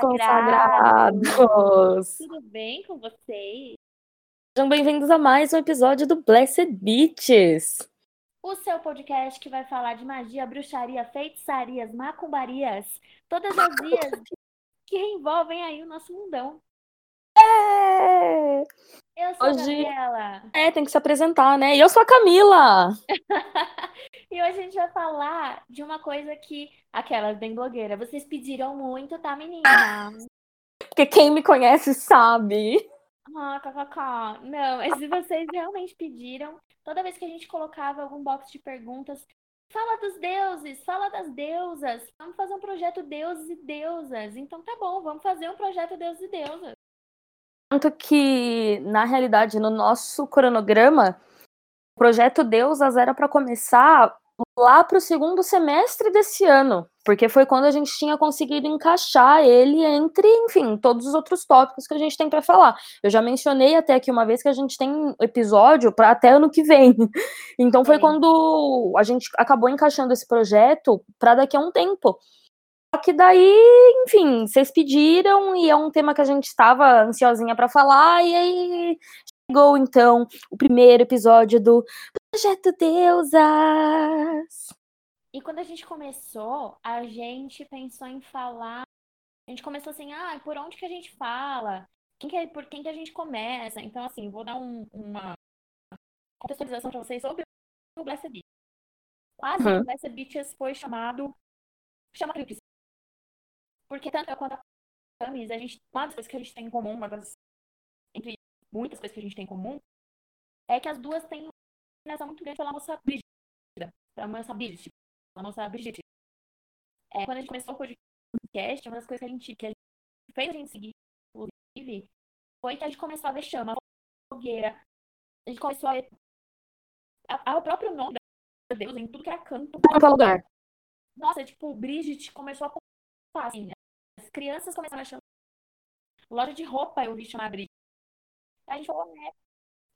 consagrados. consagrados. Tudo bem com vocês? Sejam bem-vindos a mais um episódio do Blessed Beaches. O seu podcast que vai falar de magia, bruxaria, feitiçarias, macumbarias, todas as vias que envolvem aí o nosso mundão. É! Eu sou Hoje... a Gabriela. É, tem que se apresentar, né? E eu sou a Camila. e hoje a gente vai falar de uma coisa que aquelas bem blogueira, vocês pediram muito, tá, menina? Porque quem me conhece sabe. Ah, kkk. Não, mas se vocês realmente pediram, toda vez que a gente colocava algum box de perguntas, fala dos deuses, fala das deusas, vamos fazer um projeto deuses e deusas. Então tá bom, vamos fazer um projeto deuses e deusas. Tanto que, na realidade, no nosso cronograma, o projeto Deusas era para começar lá para o segundo semestre desse ano, porque foi quando a gente tinha conseguido encaixar ele entre, enfim, todos os outros tópicos que a gente tem para falar. Eu já mencionei até aqui uma vez que a gente tem episódio para até ano que vem. Então foi Sim. quando a gente acabou encaixando esse projeto para daqui a um tempo. Que daí, enfim, vocês pediram e é um tema que a gente estava ansiosinha para falar e aí chegou então o primeiro episódio do Projeto Deusas. E quando a gente começou, a gente pensou em falar. A gente começou assim, ah, por onde que a gente fala? Quem que, é, por quem que a gente começa? Então, assim, vou dar um, uma contextualização para vocês sobre o Blessed Beach. Quase uhum. o Blessed Beaches foi chamado. Chama Tríplice. Porque tanto eu quanto a Camis, a gente, uma das coisas que a gente tem em comum, uma das, entre muitas coisas que a gente tem em comum, é que as duas têm uma fascinação muito grande pela moça Brígida, pela moça Brigitte, pela moça Brigitte. É, quando a gente começou o podcast, uma das coisas que a gente, que a gente fez a gente seguir, inclusive, foi que a gente começou a ver chama, fogueira, a gente começou a ver a, a, o próprio nome da Deus em tudo que era canto. Em lugar. Nossa, tipo, Brigitte começou a assim, as crianças começaram a chamar. Loja de roupa eu vi chamar Brit. Aí a gente falou, né?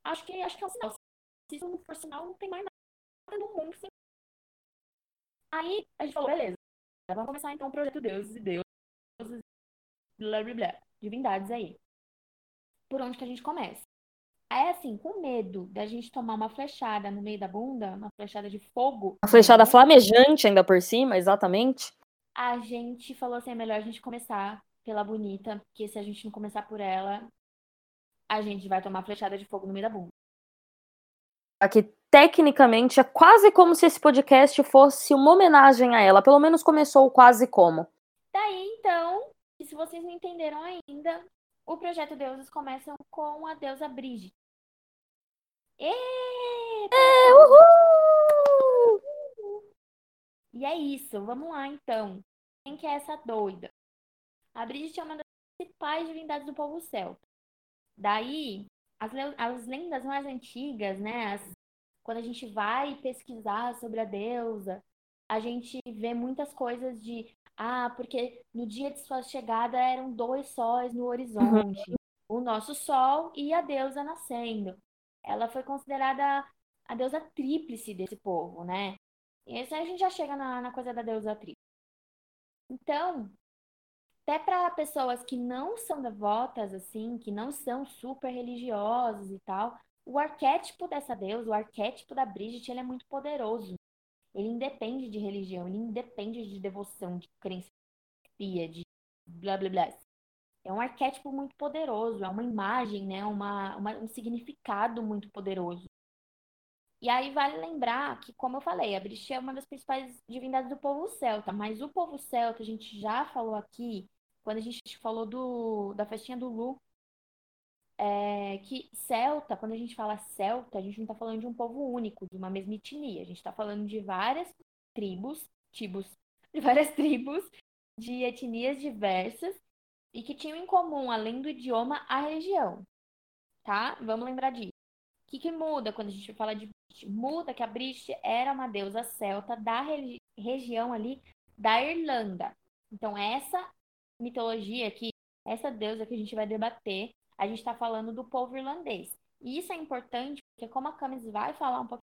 Acho que, acho que é um sinal. Se isso não for sinal, não tem mais nada no mundo. Assim. Aí a gente falou, beleza. Vamos começar então o projeto Deuses e Deuses. Blá blá blá. Divindades aí. Por onde que a gente começa? Aí, assim, com medo da gente tomar uma flechada no meio da bunda, uma flechada de fogo. Uma flechada flamejante ainda por cima, exatamente a gente falou assim, é melhor a gente começar pela bonita, porque se a gente não começar por ela, a gente vai tomar flechada de fogo no meio da bunda. Aqui, tecnicamente, é quase como se esse podcast fosse uma homenagem a ela. Pelo menos começou quase como. Daí, então, se vocês não entenderam ainda, o projeto Deuses começa com a deusa Brigitte. Eita! É, uhul! E é isso, vamos lá então. Quem que é essa doida? A Brigitte é uma das principais divindades do povo celta. Daí, as, as lendas mais antigas, né? As, quando a gente vai pesquisar sobre a deusa, a gente vê muitas coisas de ah, porque no dia de sua chegada eram dois sóis no horizonte. Uhum. O nosso sol e a deusa nascendo. Ela foi considerada a deusa tríplice desse povo, né? E aí a gente já chega na, na coisa da deusa tríplice. Então, até para pessoas que não são devotas, assim, que não são super religiosas e tal, o arquétipo dessa deusa, o arquétipo da Brigitte, ele é muito poderoso. Ele independe de religião, ele independe de devoção, de crença, de blá blá blá. É um arquétipo muito poderoso, é uma imagem, né? uma, uma um significado muito poderoso. E aí vale lembrar que, como eu falei, a Brixe é uma das principais divindades do povo celta, mas o povo celta, a gente já falou aqui, quando a gente falou do, da festinha do Lu, é, que celta, quando a gente fala celta, a gente não está falando de um povo único, de uma mesma etnia, a gente está falando de várias tribos, tribos, de várias tribos, de etnias diversas, e que tinham em comum, além do idioma, a religião. Tá? Vamos lembrar disso. O que, que muda quando a gente fala de Muda que a Briste era uma deusa celta da região ali da Irlanda. Então, essa mitologia aqui, essa deusa que a gente vai debater, a gente está falando do povo irlandês. E isso é importante porque, como a Camis vai falar um pouco,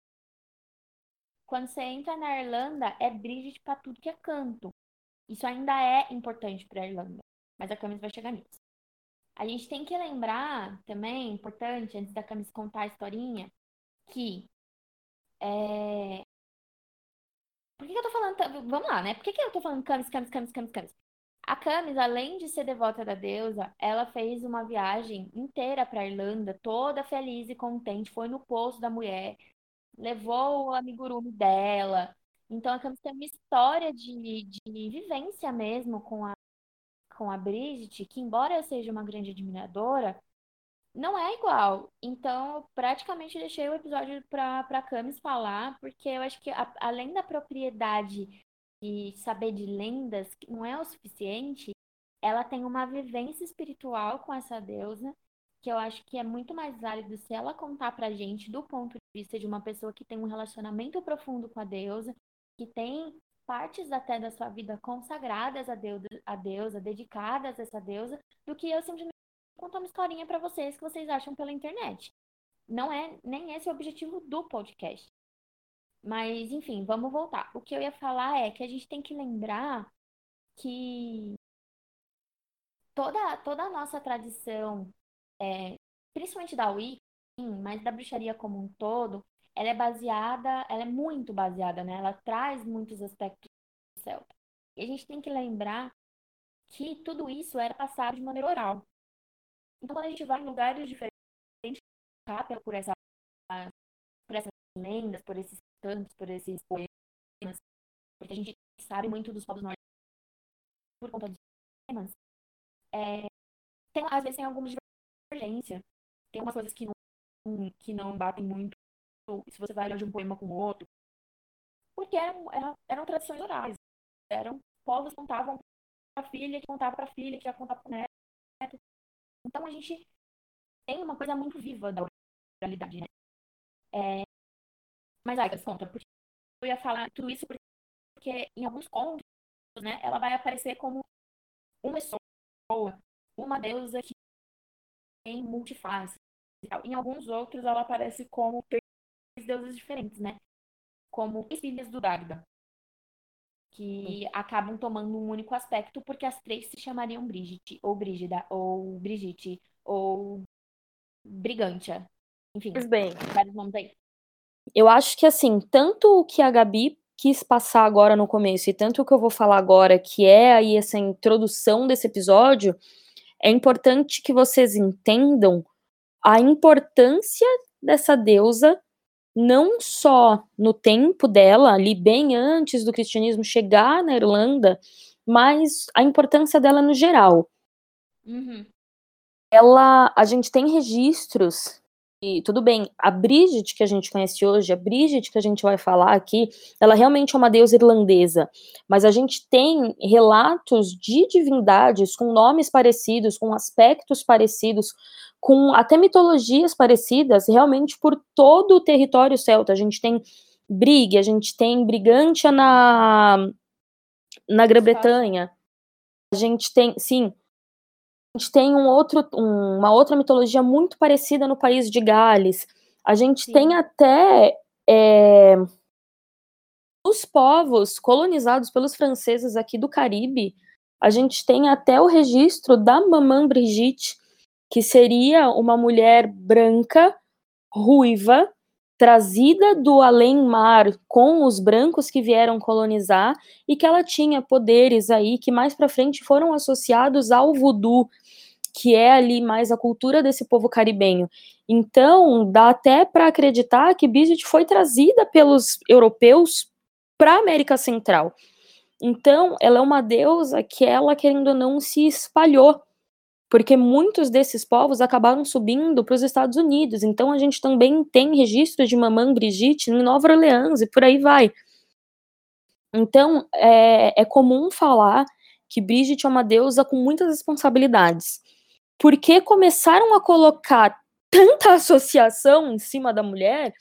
quando você entra na Irlanda, é Bridget para tudo que é canto. Isso ainda é importante para a Irlanda. mas a Camis vai chegar nisso. A gente tem que lembrar também, importante, antes da Camis contar a historinha, que é... Por que, que eu tô falando. Vamos lá, né? Por que, que eu tô falando Camis, Camis, Camis, Camis, Camis? A Camis, além de ser devota da deusa, ela fez uma viagem inteira para Irlanda, toda feliz e contente, foi no poço da mulher, levou o amigurumi dela. Então a Camis tem uma história de, de vivência mesmo com a, com a Brigitte, que embora eu seja uma grande admiradora, não é igual. Então, eu praticamente deixei o episódio para para Camis falar, porque eu acho que a, além da propriedade e saber de lendas não é o suficiente, ela tem uma vivência espiritual com essa deusa, que eu acho que é muito mais válido se ela contar pra gente do ponto de vista de uma pessoa que tem um relacionamento profundo com a deusa, que tem partes até da sua vida consagradas a deusa, a deusa dedicadas a essa deusa, do que eu simplesmente contar uma historinha para vocês que vocês acham pela internet. Não é nem esse o objetivo do podcast. Mas, enfim, vamos voltar. O que eu ia falar é que a gente tem que lembrar que toda, toda a nossa tradição, é, principalmente da Wicca, mas da bruxaria como um todo, ela é baseada, ela é muito baseada, né? Ela traz muitos aspectos do celta. E a gente tem que lembrar que tudo isso era passado de maneira oral. Então, quando a gente vai em lugares diferentes, capta por, essa, por essas lendas, por esses cantos, por esses poemas, porque a gente sabe muito dos povos nórdicos por conta dos poemas, é, tem, às vezes tem alguma divergência. Tem umas coisas que não, que não batem muito se você vai de um poema com outro. Porque eram, eram, eram tradições orais. Eram povos que contavam para a filha, que contava para a filha, que ia contar para o neto. Então a gente tem uma coisa muito viva da oralidade, né? É, mas, ai, conta, porque eu ia falar tudo isso porque em alguns contos, né, ela vai aparecer como uma pessoa, uma deusa que tem multifaces. Em alguns outros, ela aparece como deusas diferentes, né? Como filhas do Dagda, que acabam tomando um único aspecto, porque as três se chamariam Brigitte, ou Brígida, ou Brigitte, ou Brigantia. Enfim, Pois bem, vários nomes aí. eu acho que assim, tanto o que a Gabi quis passar agora no começo e tanto o que eu vou falar agora, que é aí essa introdução desse episódio, é importante que vocês entendam a importância dessa deusa não só no tempo dela, ali bem antes do cristianismo chegar na Irlanda, mas a importância dela no geral. Uhum. Ela, a gente tem registros e tudo bem, a Bridget que a gente conhece hoje, a Bridget que a gente vai falar aqui, ela realmente é uma deusa irlandesa, mas a gente tem relatos de divindades com nomes parecidos, com aspectos parecidos, com até mitologias parecidas, realmente por todo o território celta. A gente tem Brig, a gente tem Brigantia na na Grã-Bretanha. A gente tem, sim, a gente tem um outro, um, uma outra mitologia muito parecida no país de Gales. A gente Sim. tem até é, os povos colonizados pelos franceses aqui do Caribe. A gente tem até o registro da Mamã Brigitte, que seria uma mulher branca, ruiva, trazida do além-mar com os brancos que vieram colonizar e que ela tinha poderes aí que mais para frente foram associados ao voodoo, que é ali mais a cultura desse povo caribenho. Então, dá até para acreditar que Bridget foi trazida pelos europeus para a América Central. Então, ela é uma deusa que ela, querendo ou não, se espalhou, porque muitos desses povos acabaram subindo para os Estados Unidos. Então, a gente também tem registros de Mamã Brigitte em Nova Orleans e por aí vai. Então, é, é comum falar que Brigitte é uma deusa com muitas responsabilidades. Porque começaram a colocar tanta associação em cima da mulher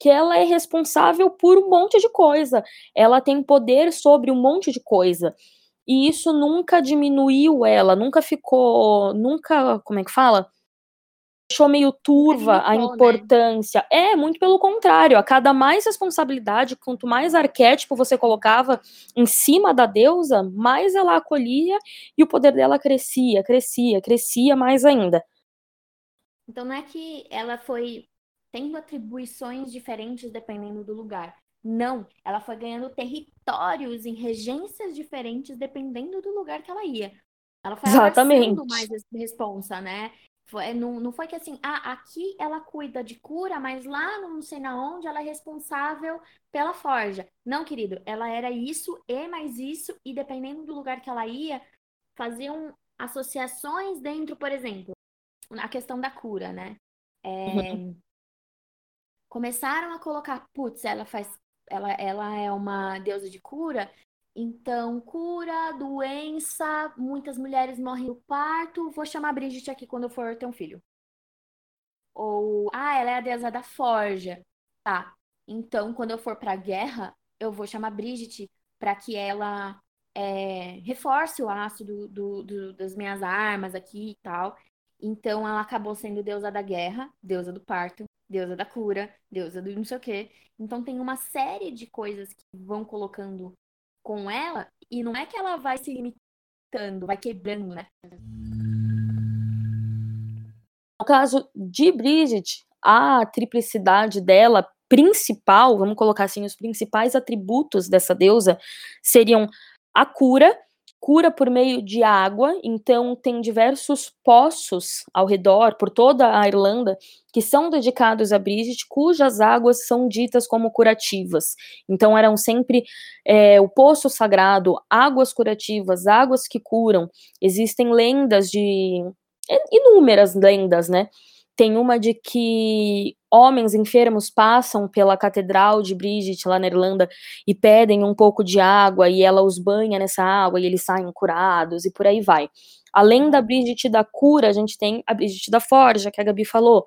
que ela é responsável por um monte de coisa. Ela tem poder sobre um monte de coisa. E isso nunca diminuiu ela, nunca ficou, nunca, como é que fala? deixou meio turva a né? importância. Né? É, muito pelo contrário. A cada mais responsabilidade, quanto mais arquétipo você colocava em cima da deusa, mais ela acolhia e o poder dela crescia, crescia, crescia mais ainda. Então não é que ela foi tendo atribuições diferentes dependendo do lugar. Não, ela foi ganhando territórios em regências diferentes dependendo do lugar que ela ia. Ela foi Exatamente. mais responsa, né? Foi, não, não foi que assim, ah, aqui ela cuida de cura, mas lá não sei na onde ela é responsável pela forja. Não, querido, ela era isso e mais isso, e dependendo do lugar que ela ia, faziam associações dentro, por exemplo, a questão da cura, né? É, uhum. Começaram a colocar, putz, ela faz. Ela, ela é uma deusa de cura, então, cura, doença, muitas mulheres morrem no parto. Vou chamar a Brigitte aqui quando eu for ter um filho. Ou, ah, ela é a deusa da forja. Tá. Então, quando eu for pra guerra, eu vou chamar a Brigitte para que ela é, reforce o aço do, do, do, das minhas armas aqui e tal. Então, ela acabou sendo deusa da guerra, deusa do parto, deusa da cura, deusa do não sei o quê. Então, tem uma série de coisas que vão colocando com ela, e não é que ela vai se limitando, vai quebrando, né? No caso de Bridget, a triplicidade dela principal, vamos colocar assim, os principais atributos dessa deusa seriam a cura, cura por meio de água, então tem diversos poços ao redor, por toda a Irlanda, que são dedicados a Bridget, cujas águas são ditas como curativas. Então eram sempre é, o poço sagrado, águas curativas, águas que curam. Existem lendas de. inúmeras lendas, né? Tem uma de que homens enfermos passam pela catedral de Bridget lá na Irlanda e pedem um pouco de água e ela os banha nessa água e eles saem curados e por aí vai. Além da Bridget da cura, a gente tem a Bridget da forja, que a Gabi falou.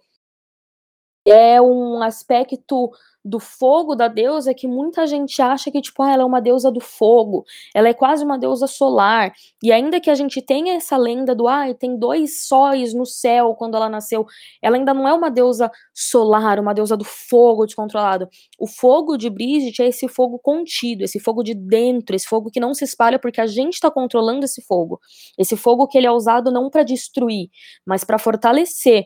É um aspecto do fogo da deusa que muita gente acha que, tipo, ah, ela é uma deusa do fogo, ela é quase uma deusa solar. E ainda que a gente tenha essa lenda do, ah, tem dois sóis no céu quando ela nasceu, ela ainda não é uma deusa solar, uma deusa do fogo descontrolado. O fogo de Brigitte é esse fogo contido, esse fogo de dentro, esse fogo que não se espalha porque a gente está controlando esse fogo. Esse fogo que ele é usado não para destruir, mas para fortalecer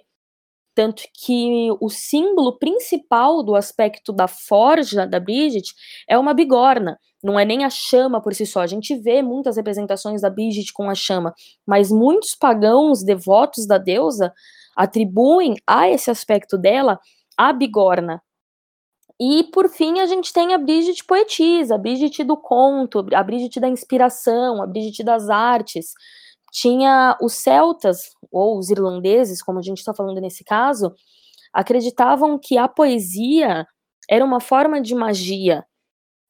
tanto que o símbolo principal do aspecto da forja da Bridget é uma bigorna, não é nem a chama por si só. A gente vê muitas representações da Bridget com a chama, mas muitos pagãos devotos da deusa atribuem a esse aspecto dela a bigorna. E por fim a gente tem a Bridget poetisa, a Bridget do conto, a Bridget da inspiração, a Bridget das artes tinha os celtas, ou os irlandeses, como a gente está falando nesse caso, acreditavam que a poesia era uma forma de magia.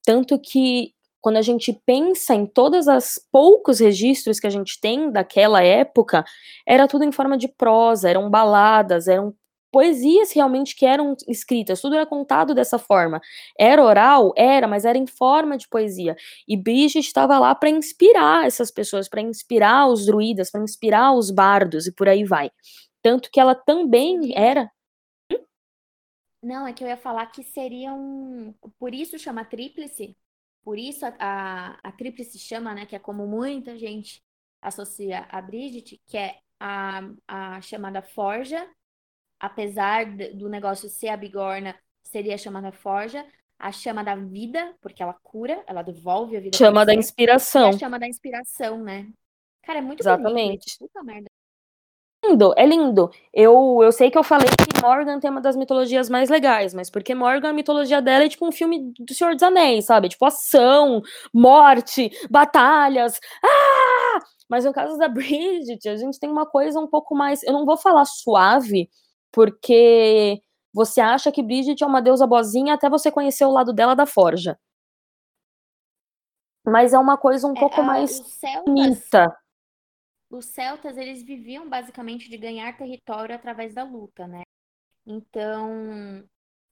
Tanto que, quando a gente pensa em todos os poucos registros que a gente tem daquela época, era tudo em forma de prosa, eram baladas, eram poesias realmente que eram escritas, tudo era contado dessa forma. Era oral? Era, mas era em forma de poesia. E Bridget estava lá para inspirar essas pessoas, para inspirar os druidas, para inspirar os bardos e por aí vai. Tanto que ela também era. Não, é que eu ia falar que seria um. Por isso chama tríplice. Por isso a, a, a tríplice chama, né? Que é como muita gente associa a Bridget, que é a, a chamada forja, apesar do negócio ser a bigorna, seria chamada forja. A chama da vida, porque ela cura, ela devolve a vida. Chama da inspiração. a chama da inspiração, né? Cara, é muito Exatamente. bonito. Puta merda. Lindo, é lindo. Eu, eu sei que eu falei que Morgan tem uma das mitologias mais legais, mas porque Morgan, a mitologia dela é tipo um filme do Senhor dos Anéis, sabe? Tipo ação, morte, batalhas. Ah! Mas no caso da Bridget, a gente tem uma coisa um pouco mais. Eu não vou falar suave, porque você acha que Bridget é uma deusa boazinha até você conhecer o lado dela da forja. Mas é uma coisa um é, pouco mais bonita. Os celtas, eles viviam basicamente de ganhar território através da luta, né? Então,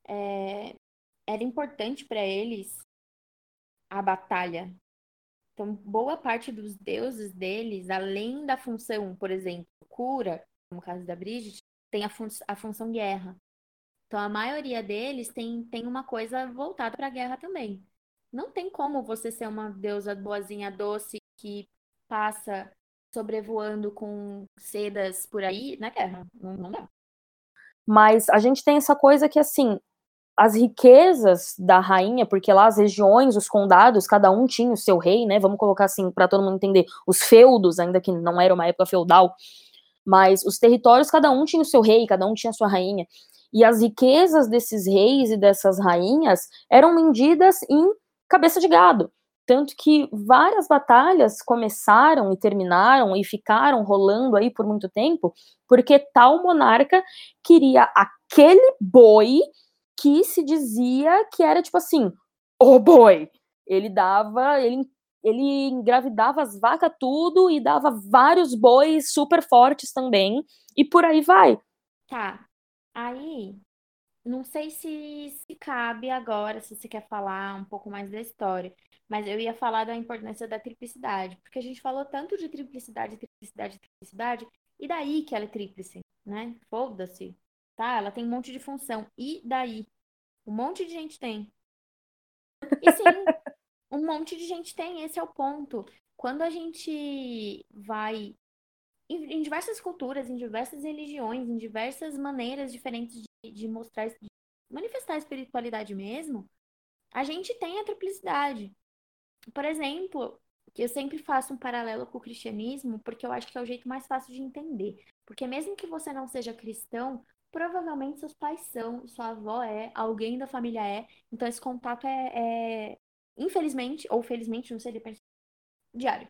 é, era importante para eles a batalha. Então, boa parte dos deuses deles, além da função, por exemplo, cura, no caso da Bridget, tem a, fun a função guerra. Então, a maioria deles tem, tem uma coisa voltada para a guerra também. Não tem como você ser uma deusa boazinha doce que passa sobrevoando com sedas por aí na guerra. Não, não dá. Mas a gente tem essa coisa que, assim, as riquezas da rainha, porque lá as regiões, os condados, cada um tinha o seu rei, né? Vamos colocar assim, para todo mundo entender, os feudos, ainda que não era uma época feudal, mas os territórios, cada um tinha o seu rei, cada um tinha a sua rainha. E as riquezas desses reis e dessas rainhas eram medidas em cabeça de gado. Tanto que várias batalhas começaram e terminaram e ficaram rolando aí por muito tempo, porque tal monarca queria aquele boi que se dizia que era tipo assim, o boi. Ele dava, ele ele engravidava as vacas tudo e dava vários bois super fortes também, e por aí vai. Tá. Aí, não sei se, se cabe agora, se você quer falar um pouco mais da história, mas eu ia falar da importância da triplicidade, porque a gente falou tanto de triplicidade, triplicidade, triplicidade, e daí que ela é tríplice, né? Foda-se, tá? Ela tem um monte de função, e daí? Um monte de gente tem. E sim, um monte de gente tem, esse é o ponto. Quando a gente vai em, em diversas culturas, em diversas religiões, em diversas maneiras diferentes de, de mostrar, de manifestar a espiritualidade mesmo, a gente tem a triplicidade. Por exemplo, eu sempre faço um paralelo com o cristianismo, porque eu acho que é o jeito mais fácil de entender. Porque mesmo que você não seja cristão, provavelmente seus pais são, sua avó é, alguém da família é. Então esse contato é, é infelizmente, ou felizmente, não sei, depende, diário.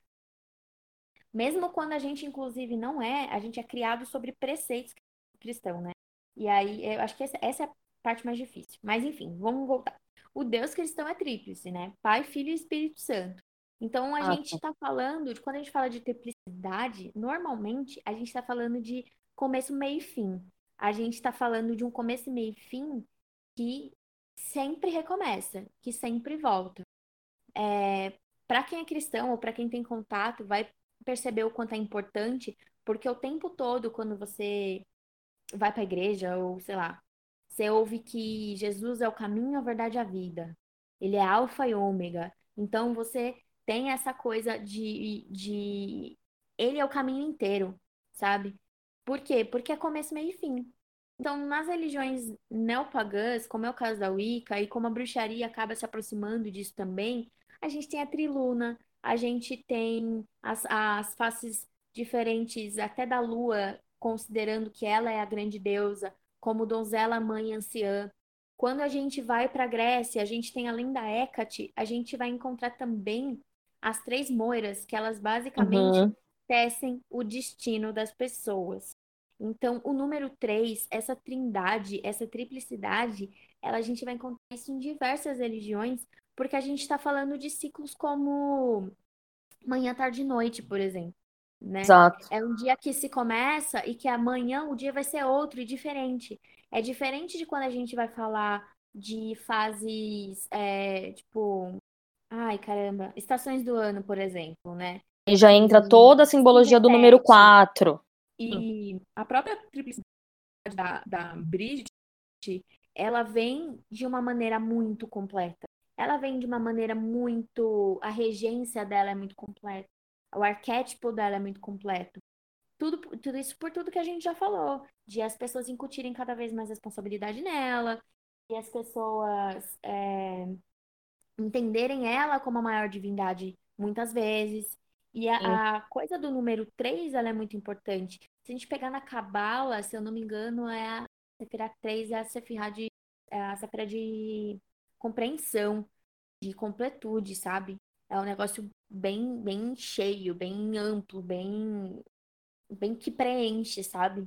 Mesmo quando a gente, inclusive, não é, a gente é criado sobre preceitos cristãos, né? E aí, eu acho que essa, essa é a parte mais difícil. Mas, enfim, vamos voltar. O Deus cristão é tríplice, né? Pai, Filho e Espírito Santo. Então, a ah, gente está falando, de, quando a gente fala de triplicidade, normalmente a gente está falando de começo, meio e fim. A gente está falando de um começo, meio e fim que sempre recomeça, que sempre volta. É, para quem é cristão ou para quem tem contato, vai perceber o quanto é importante, porque o tempo todo, quando você vai para a igreja, ou sei lá, você ouve que Jesus é o caminho, a verdade e a vida. Ele é alfa e ômega. Então você tem essa coisa de, de. Ele é o caminho inteiro, sabe? Por quê? Porque é começo, meio e fim. Então, nas religiões neopagãs, como é o caso da Wicca, e como a bruxaria acaba se aproximando disso também, a gente tem a triluna, a gente tem as, as faces diferentes até da lua, considerando que ela é a grande deusa, como donzela, mãe, anciã. Quando a gente vai para a Grécia, a gente tem além da Hécate, a gente vai encontrar também as três moiras, que elas basicamente uhum. tecem o destino das pessoas. Então, o número três, essa trindade, essa triplicidade, ela, a gente vai encontrar isso em diversas religiões, porque a gente está falando de ciclos como manhã, tarde e noite, por exemplo. Né? Exato. É um dia que se começa e que amanhã o dia vai ser outro e diferente. É diferente de quando a gente vai falar de fases, é, tipo, ai caramba, estações do ano, por exemplo, né? E já entra toda a simbologia do número 4. E a própria triplicidade da, da Bridget, ela vem de uma maneira muito completa ela vem de uma maneira muito. A regência dela é muito completa. O arquétipo dela é muito completo. Tudo, tudo isso por tudo que a gente já falou. De as pessoas incutirem cada vez mais responsabilidade nela. E as pessoas é, entenderem ela como a maior divindade muitas vezes. E a, a, coisa do número 3, ela é muito importante. Se a gente pegar na Cabala, se eu não me engano, é a Sefirah 3, é a Sefirah de, é a Sefirah de compreensão, de completude, sabe? É um negócio bem, bem cheio, bem amplo, bem, bem que preenche, sabe?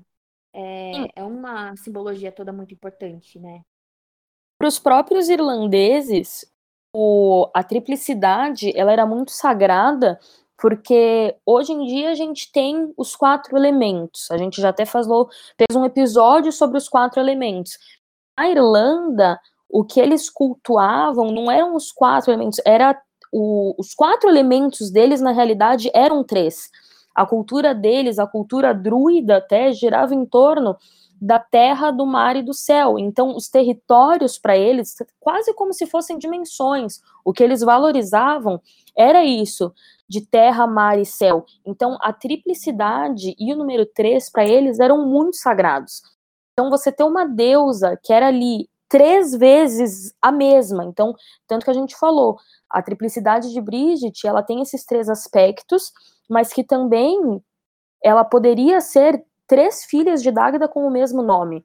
É, é uma simbologia toda muito importante, né? Para os próprios irlandeses, o, a triplicidade ela era muito sagrada porque hoje em dia a gente tem os quatro elementos. A gente já até falou, fez um episódio sobre os quatro elementos. A Irlanda, o que eles cultuavam não eram os quatro elementos, era o, os quatro elementos deles, na realidade, eram três. A cultura deles, a cultura druida até, girava em torno da terra, do mar e do céu. Então, os territórios para eles, quase como se fossem dimensões. O que eles valorizavam era isso, de terra, mar e céu. Então, a triplicidade e o número três para eles eram muito sagrados. Então, você ter uma deusa que era ali três vezes a mesma. Então, tanto que a gente falou, a triplicidade de Brigitte, ela tem esses três aspectos, mas que também ela poderia ser três filhas de Dagda com o mesmo nome.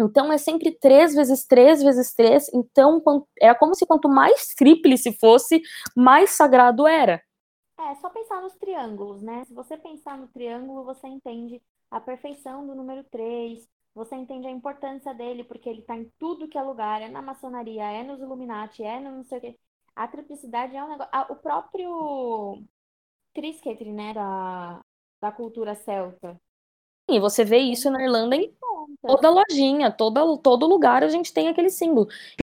Então é sempre três vezes três vezes três. Então é como se quanto mais tríplice fosse, mais sagrado era. É só pensar nos triângulos, né? Se você pensar no triângulo, você entende a perfeição do número 3, você entende a importância dele, porque ele está em tudo que é lugar, é na maçonaria, é nos Illuminati, é no não sei o quê. A triplicidade é um negócio. Ah, o próprio Trisketri, né, da, da cultura celta. E você vê isso na Irlanda em toda lojinha, toda, todo lugar a gente tem aquele símbolo.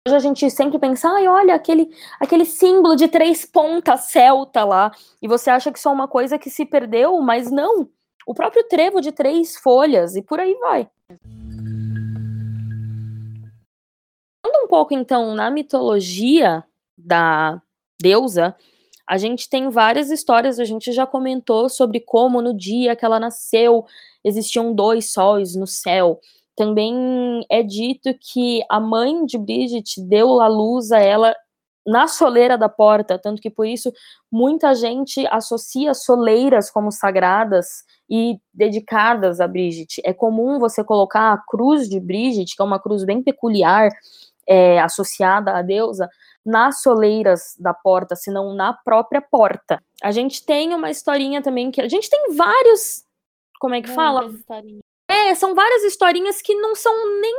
Hoje a gente sempre pensa, ai, olha, aquele, aquele símbolo de três pontas celta lá. E você acha que só uma coisa que se perdeu, mas não. O próprio trevo de três folhas, e por aí vai. Falando um pouco, então, na mitologia da deusa, a gente tem várias histórias, a gente já comentou sobre como no dia que ela nasceu existiam dois sóis no céu. Também é dito que a mãe de Bridget deu a luz a ela na soleira da porta, tanto que por isso muita gente associa soleiras como sagradas e dedicadas a Bridget. É comum você colocar a cruz de Bridget, que é uma cruz bem peculiar, é, associada à deusa, nas soleiras da porta, senão na própria porta. A gente tem uma historinha também que a gente tem vários, como é que fala? É, são várias historinhas que não são nem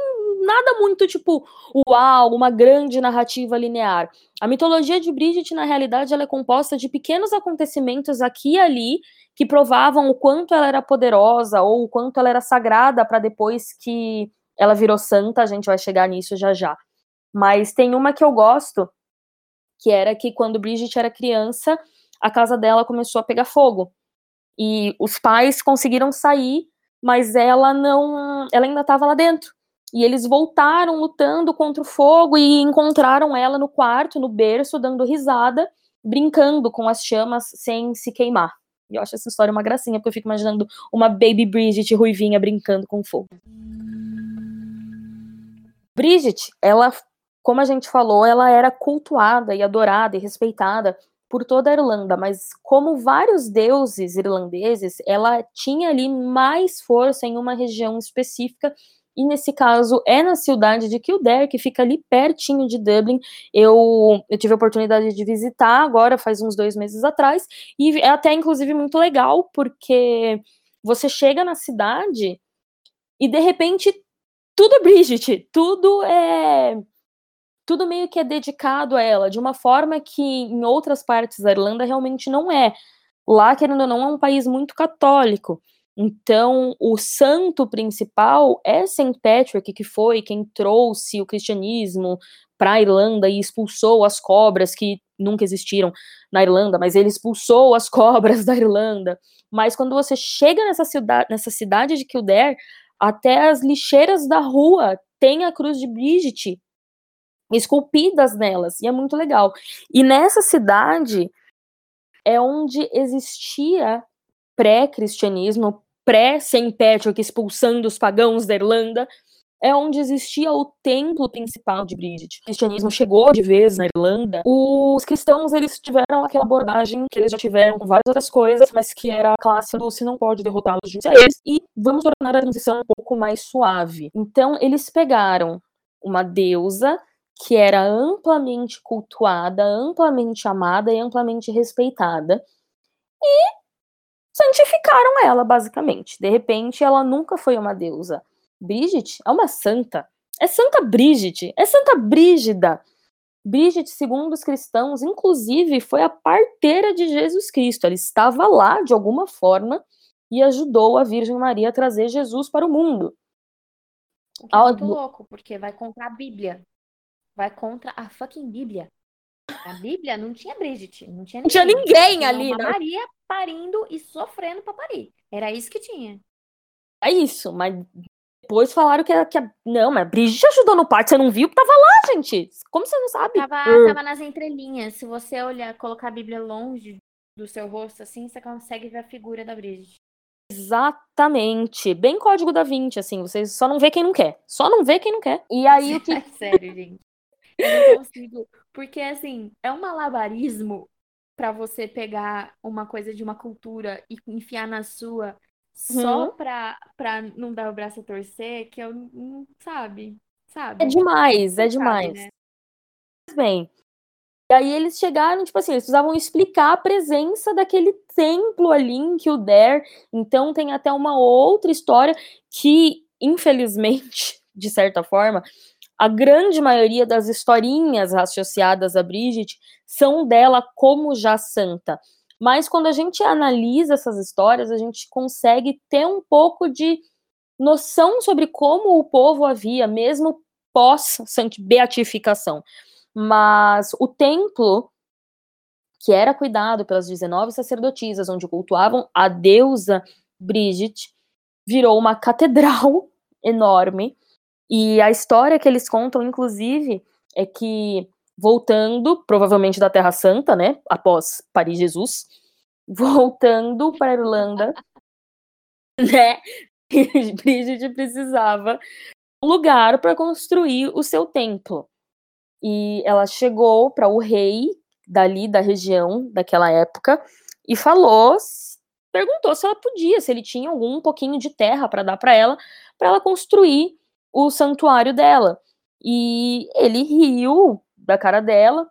nada muito tipo, uau, uma grande narrativa linear. A mitologia de Bridget, na realidade, ela é composta de pequenos acontecimentos aqui e ali que provavam o quanto ela era poderosa ou o quanto ela era sagrada para depois que ela virou santa, a gente vai chegar nisso já já. Mas tem uma que eu gosto, que era que quando Bridget era criança, a casa dela começou a pegar fogo. E os pais conseguiram sair, mas ela não, ela ainda estava lá dentro. E eles voltaram lutando contra o fogo e encontraram ela no quarto, no berço, dando risada, brincando com as chamas sem se queimar. E eu acho essa história uma gracinha, porque eu fico imaginando uma baby Bridget ruivinha brincando com fogo. Bridget, ela como a gente falou, ela era cultuada e adorada e respeitada por toda a Irlanda, mas como vários deuses irlandeses, ela tinha ali mais força em uma região específica, e nesse caso é na cidade de Kildare, que fica ali pertinho de Dublin. Eu, eu tive a oportunidade de visitar agora, faz uns dois meses atrás, e é até inclusive muito legal, porque você chega na cidade e de repente tudo é Bridget, tudo é tudo meio que é dedicado a ela, de uma forma que em outras partes da Irlanda realmente não é. Lá, querendo ou não, é um país muito católico. Então, o santo principal é St. Patrick, que foi quem trouxe o cristianismo para a Irlanda e expulsou as cobras que nunca existiram na Irlanda, mas ele expulsou as cobras da Irlanda. Mas quando você chega nessa cidade, nessa cidade de Kildare, até as lixeiras da rua têm a cruz de Bridget esculpidas nelas, e é muito legal. E nessa cidade é onde existia pré-cristianismo, Patrick expulsando os pagãos da Irlanda, é onde existia o templo principal de Bridget. O cristianismo chegou de vez na Irlanda. Os cristãos, eles tiveram aquela abordagem que eles já tiveram com várias outras coisas, mas que era a classe do se não pode derrotá-los, a eles, e vamos tornar a transição um pouco mais suave. Então, eles pegaram uma deusa que era amplamente cultuada, amplamente amada e amplamente respeitada, e santificaram ela, basicamente. De repente, ela nunca foi uma deusa. Bridget é uma santa. É Santa Bridget, é Santa Brígida. Bridget, segundo os cristãos, inclusive foi a parteira de Jesus Cristo. Ela estava lá de alguma forma e ajudou a Virgem Maria a trazer Jesus para o mundo. O que é muito louco, porque vai contra a Bíblia vai contra a fucking Bíblia. A Bíblia não tinha Bridget, não tinha ninguém. Não tinha ninguém ali, né? Maria parindo e sofrendo para parir. Era isso que tinha. É isso, mas Depois falaram que, que a... não, mas a Brigitte ajudou no parto, você não viu? Tava lá, gente. Como você não sabe? Tava, uh. tava nas entrelinhas. Se você olhar, colocar a Bíblia longe do seu rosto assim, você consegue ver a figura da Brigitte. Exatamente. Bem código da 20, assim, vocês só não vê quem não quer. Só não vê quem não quer. E aí o que. É sério, gente. Eu não consigo. Porque, assim, é um malabarismo para você pegar uma coisa de uma cultura e enfiar na sua só uhum. pra, pra não dar o braço a torcer, que eu não sabe. Sabe? É demais, é demais. Né? Bem, e aí eles chegaram, tipo assim, eles precisavam explicar a presença daquele templo ali em Kildare. Então tem até uma outra história que, infelizmente, de certa forma, a grande maioria das historinhas associadas a Bridget são dela como já santa. Mas quando a gente analisa essas histórias, a gente consegue ter um pouco de noção sobre como o povo havia, mesmo pós-beatificação. Mas o templo, que era cuidado pelas 19 sacerdotisas, onde cultuavam a deusa Brigitte, virou uma catedral enorme. E a história que eles contam, inclusive, é que voltando, provavelmente da Terra Santa, né, após Paris Jesus, voltando para a Irlanda, né, Brigitte precisava um lugar para construir o seu templo. E ela chegou para o rei dali da região daquela época e falou, perguntou se ela podia, se ele tinha algum pouquinho de terra para dar para ela, para ela construir o santuário dela. E ele riu da cara dela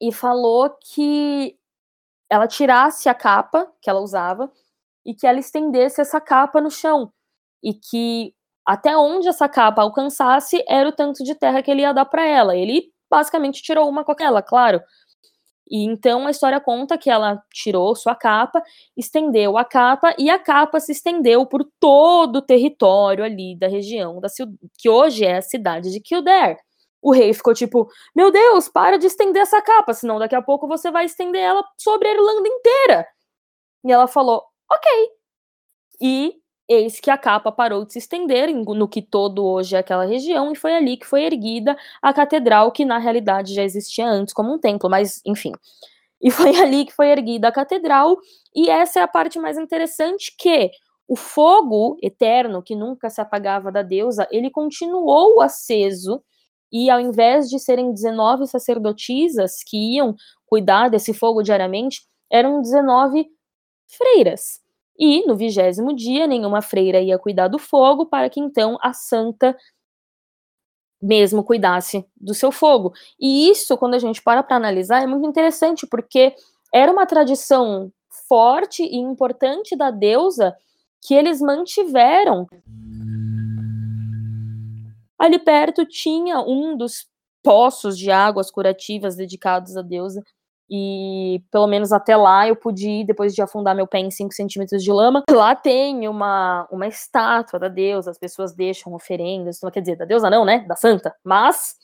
e falou que ela tirasse a capa que ela usava e que ela estendesse essa capa no chão e que até onde essa capa alcançasse era o tanto de terra que ele ia dar para ela. Ele basicamente tirou uma com aquela, claro. E então a história conta que ela tirou sua capa, estendeu a capa e a capa se estendeu por todo o território ali da região da que hoje é a cidade de Kildare. O rei ficou tipo: "Meu Deus, para de estender essa capa, senão daqui a pouco você vai estender ela sobre a Irlanda inteira". E ela falou: "OK". E eis que a capa parou de se estender no que todo hoje é aquela região, e foi ali que foi erguida a catedral, que na realidade já existia antes como um templo, mas enfim. E foi ali que foi erguida a catedral, e essa é a parte mais interessante que o fogo eterno, que nunca se apagava da deusa, ele continuou aceso, e ao invés de serem 19 sacerdotisas que iam cuidar desse fogo diariamente, eram 19 freiras e no vigésimo dia, nenhuma freira ia cuidar do fogo, para que então a santa mesmo cuidasse do seu fogo. E isso, quando a gente para para analisar, é muito interessante, porque era uma tradição forte e importante da deusa que eles mantiveram. Ali perto tinha um dos poços de águas curativas dedicados à deusa, e pelo menos até lá eu pude ir, depois de afundar meu pé em 5 centímetros de lama. Lá tem uma, uma estátua da deusa, as pessoas deixam oferendas, quer dizer, da deusa não, né? Da santa. Mas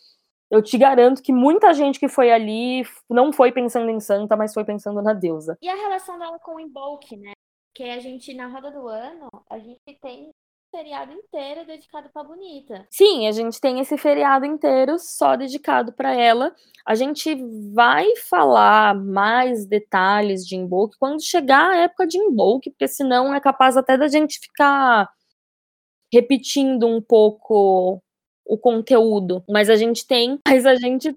eu te garanto que muita gente que foi ali não foi pensando em santa, mas foi pensando na deusa. E a relação dela com o Invoke, né? Que a gente, na roda do ano, a gente tem feriado inteiro dedicado para Bonita. Sim, a gente tem esse feriado inteiro só dedicado para ela. A gente vai falar mais detalhes de Inboke quando chegar a época de Inboke, porque senão é capaz até da gente ficar repetindo um pouco o conteúdo. Mas a gente tem, mas a gente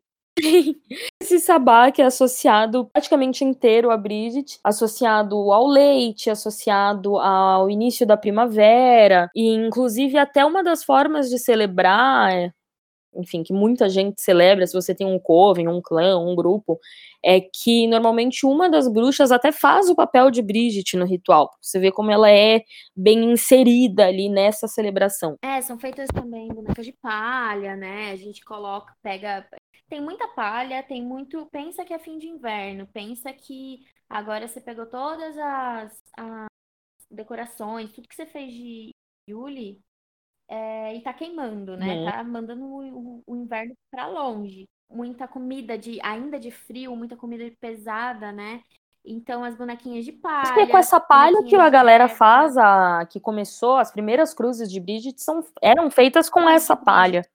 esse sabá que é associado praticamente inteiro a Bridget, associado ao leite, associado ao início da primavera, e inclusive até uma das formas de celebrar enfim, que muita gente celebra, se você tem um coven, um clã, um grupo, é que normalmente uma das bruxas até faz o papel de Bridget no ritual. Você vê como ela é bem inserida ali nessa celebração. É, são feitas também bonecas de palha, né? A gente coloca, pega. Tem muita palha, tem muito. Pensa que é fim de inverno, pensa que agora você pegou todas as, as decorações, tudo que você fez de Yuli, é, e tá queimando, né? Uhum. Tá mandando o, o inverno para longe. Muita comida de ainda de frio, muita comida pesada, né? Então, as bonequinhas de palha. Acho que é com essa palha que a galera faz, a, que começou, as primeiras cruzes de Bridget são, eram feitas com essa palha.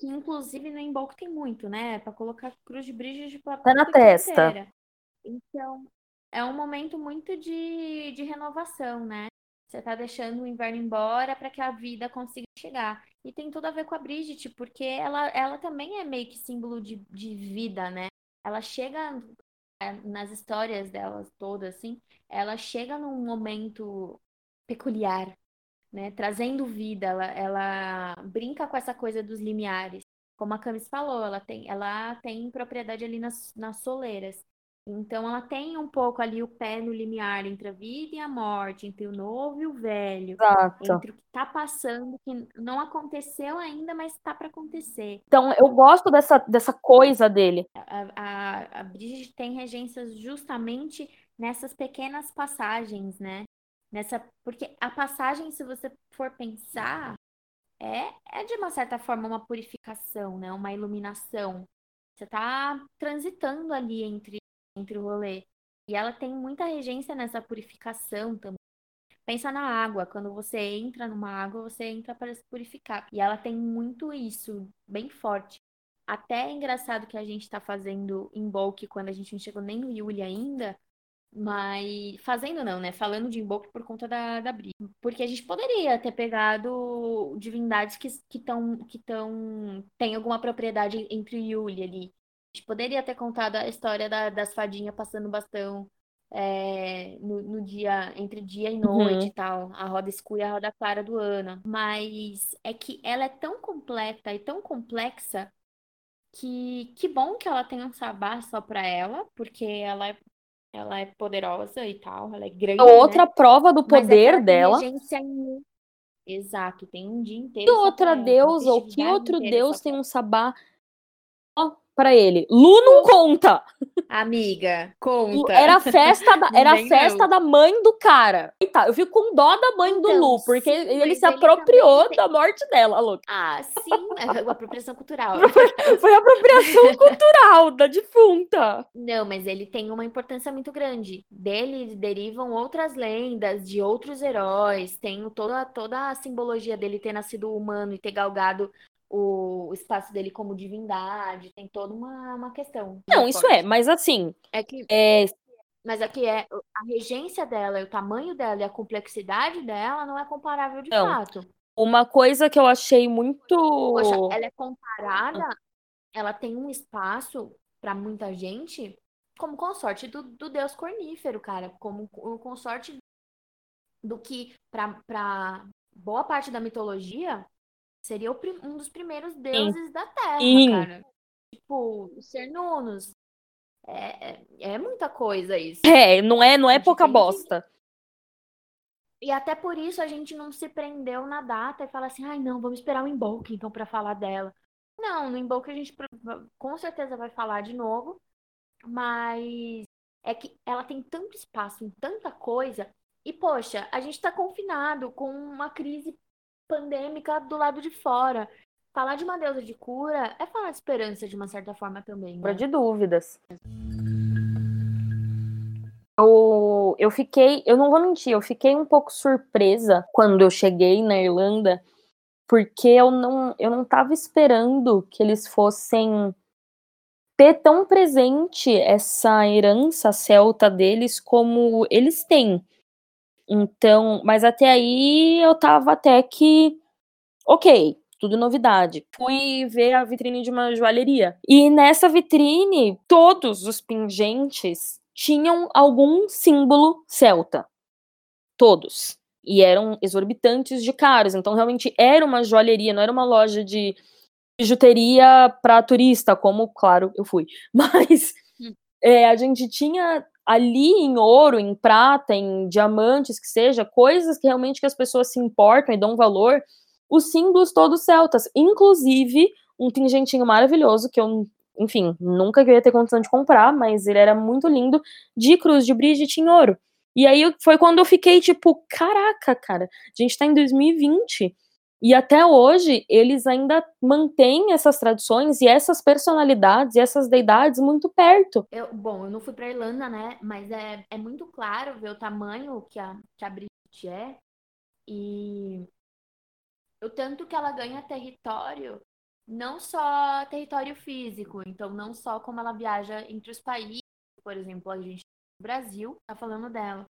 Que inclusive no Embolk tem muito, né? Para colocar cruz de Bridget pra tá na testa. Inteira. Então, é um momento muito de, de renovação, né? Você tá deixando o inverno embora para que a vida consiga chegar. E tem tudo a ver com a Bridget, porque ela, ela também é meio que símbolo de, de vida, né? Ela chega é, nas histórias delas todas, assim, ela chega num momento peculiar, né? Trazendo vida, ela, ela brinca com essa coisa dos limiares. Como a Camis falou, ela tem, ela tem propriedade ali nas, nas soleiras. Então, ela tem um pouco ali o pé no limiar entre a vida e a morte, entre o novo e o velho, Exato. entre o que está passando, que não aconteceu ainda, mas está para acontecer. Então, eu gosto dessa, dessa coisa dele. A, a, a Bridget tem regências justamente nessas pequenas passagens, né? Nessa, porque a passagem, se você for pensar, é, é de uma certa forma uma purificação, né? Uma iluminação. Você está transitando ali entre entre o rolê. E ela tem muita regência nessa purificação também. Pensa na água, quando você entra numa água, você entra para se purificar. E ela tem muito isso, bem forte. Até é engraçado que a gente está fazendo em bulk quando a gente não chegou nem no Yuli ainda, mas fazendo não, né? Falando de Invoke por conta da, da briga. Porque a gente poderia ter pegado divindades que estão. Que tão, tem alguma propriedade entre Yuli ali gente poderia ter contado a história da, das fadinhas passando bastão é, no, no, dia, entre dia e noite uhum. e tal, a roda escura e a roda clara do ano. Mas é que ela é tão completa e tão complexa que que bom que ela tem um sabá só pra ela, porque ela é, ela é poderosa e tal, ela é grande. Outra né? prova do poder é dela. Em... Exato, tem um dia inteiro. Que outra deusa ou que outro deus tem um sabá para ele. Lu não conta. Amiga, conta. Era a festa da, era a festa da mãe do cara. Eita, eu fico com dó da mãe então, do Lu, porque sim, ele se apropriou da morte dela, louca. Ah, sim, é uma apropriação cultural. Foi apropriação cultural da defunta. Não, mas ele tem uma importância muito grande. Dele derivam outras lendas de outros heróis, tem toda, toda a simbologia dele ter nascido humano e ter galgado o espaço dele como divindade, tem toda uma, uma questão. Não, isso forte. é, mas assim. É que. É... Mas aqui é a regência dela, o tamanho dela e a complexidade dela não é comparável de não. fato. Uma coisa que eu achei muito. Poxa, ela é comparada, ela tem um espaço para muita gente como consorte do, do deus cornífero, cara. Como o consorte do que, para boa parte da mitologia, Seria um dos primeiros deuses Sim. da Terra, Sim. cara. Tipo, ser Nunos. É, é, é muita coisa isso. É, não é, não é pouca bosta. E até por isso a gente não se prendeu na data e fala assim, ai não, vamos esperar o Embolk então para falar dela. Não, no Embolk a gente com certeza vai falar de novo, mas é que ela tem tanto espaço em tanta coisa e poxa, a gente tá confinado com uma crise pandêmica do lado de fora. Falar de uma deusa de cura é falar de esperança de uma certa forma também. Né? de dúvidas. Eu, eu fiquei, eu não vou mentir, eu fiquei um pouco surpresa quando eu cheguei na Irlanda, porque eu não, eu não tava esperando que eles fossem ter tão presente essa herança celta deles como eles têm. Então, mas até aí eu tava até que ok, tudo novidade. Fui ver a vitrine de uma joalheria. E nessa vitrine, todos os pingentes tinham algum símbolo celta. Todos. E eram exorbitantes de caros. Então, realmente era uma joalheria, não era uma loja de bijuteria para turista, como, claro, eu fui. Mas é, a gente tinha ali em ouro, em prata, em diamantes, que seja, coisas que realmente que as pessoas se importam e dão valor, os símbolos todos celtas, inclusive um tingentinho maravilhoso que eu, enfim, nunca queria ter condição de comprar, mas ele era muito lindo, de cruz de Brigitte em ouro. E aí foi quando eu fiquei tipo, caraca, cara, a gente tá em 2020 E até hoje, eles ainda mantêm essas tradições e essas personalidades e essas deidades muito perto. Eu, bom, eu não fui para Irlanda, né? Mas é, é muito claro ver o tamanho que a, que a é e o tanto que ela ganha território, não só território físico, então não só como ela viaja entre os países, por exemplo, a gente no Brasil tá falando dela.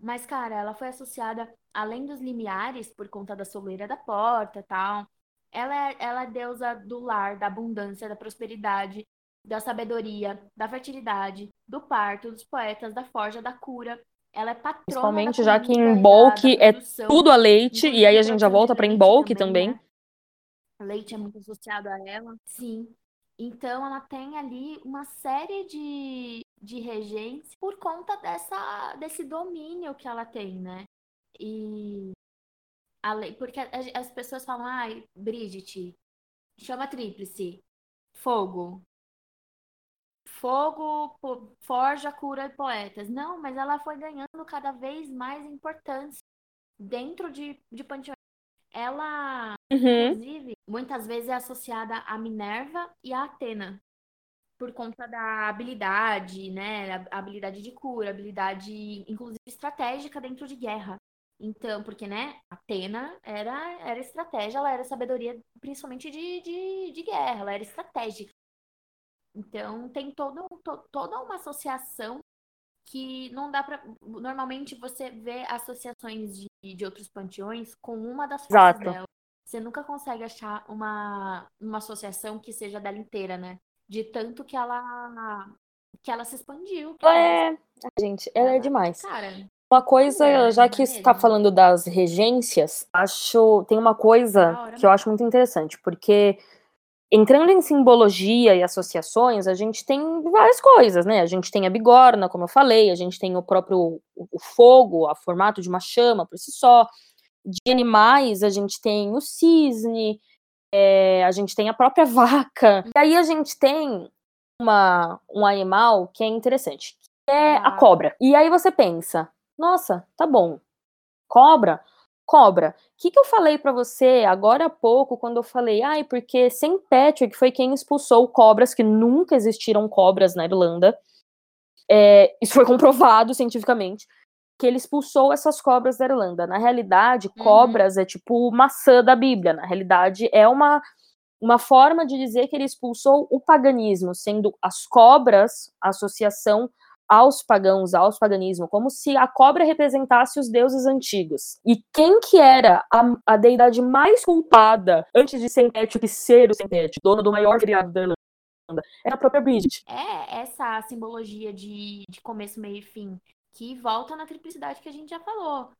Mas, cara, ela foi associada, além dos limiares, por conta da soleira da porta tal. Ela é, ela é deusa do lar, da abundância, da prosperidade, da sabedoria, da fertilidade, do parto, dos poetas, da forja, da cura. Ela é patrona Principalmente já que em bulk é tudo a leite, e aí a gente já volta para em bulk também. né? Leite é muito associado a ela. Sim. Então ela tem ali uma série de, de regentes por conta dessa, desse domínio que ela tem, né? E além, porque a- as pessoas falam, ai, Bridget, chama a tríplice, fogo. Fogo, forja, cura e poetas. Não, mas ela foi ganhando cada vez mais importância dentro de, de panteões. Ela Uhum. Inclusive, muitas vezes é associada a Minerva e a Atena, por conta da habilidade, né? A habilidade de cura, habilidade, inclusive, estratégica dentro de guerra. Então, porque, né, Atena era, era estratégia, ela era sabedoria, principalmente de, de, de guerra, ela era estratégica. Então, tem todo, to- toda uma associação que não dá pra. Normalmente você vê associações de, de outros panteões com uma das Exato. dela. Você nunca consegue achar uma, uma associação que seja dela inteira, né? De tanto que ela que ela se expandiu. que Ela ela- é. Gente, ela é demais. Cara, Uma coisa, É, já que é você está mesmo? falando das regências, acho tem uma coisa hora que eu acho muito interessante, porque entrando em simbologia e associações, a gente tem várias coisas, né? A gente tem a bigorna, como eu falei, a gente tem o próprio o, o fogo, a formato de uma chama por si só. De animais, a gente tem o cisne, é, a gente tem a própria vaca. E aí a gente tem uma, um animal que é interessante, que é a Vaca. cobra. E aí você pensa, nossa, tá bom. Cobra? Cobra. O que, que eu falei pra você agora há pouco, quando eu falei, ai, porque St. Patrick foi quem expulsou cobras, que nunca existiram cobras na Irlanda. É, isso foi comprovado cientificamente. Que ele expulsou essas cobras da Irlanda. Na realidade, Uhum. cobras é tipo maçã da Bíblia. Na realidade, é uma, uma forma de dizer que ele expulsou o paganismo, sendo as cobras a associação aos pagãos, aos paganismo, como se a cobra representasse os deuses antigos. E quem que era a, a deidade mais culpada antes de St. Patrick ser o. Patrick, dono do maior feriado da Irlanda? Era a própria Bridget. é essa simbologia de, de começo, meio e fim, que volta na triplicidade que a gente já falou.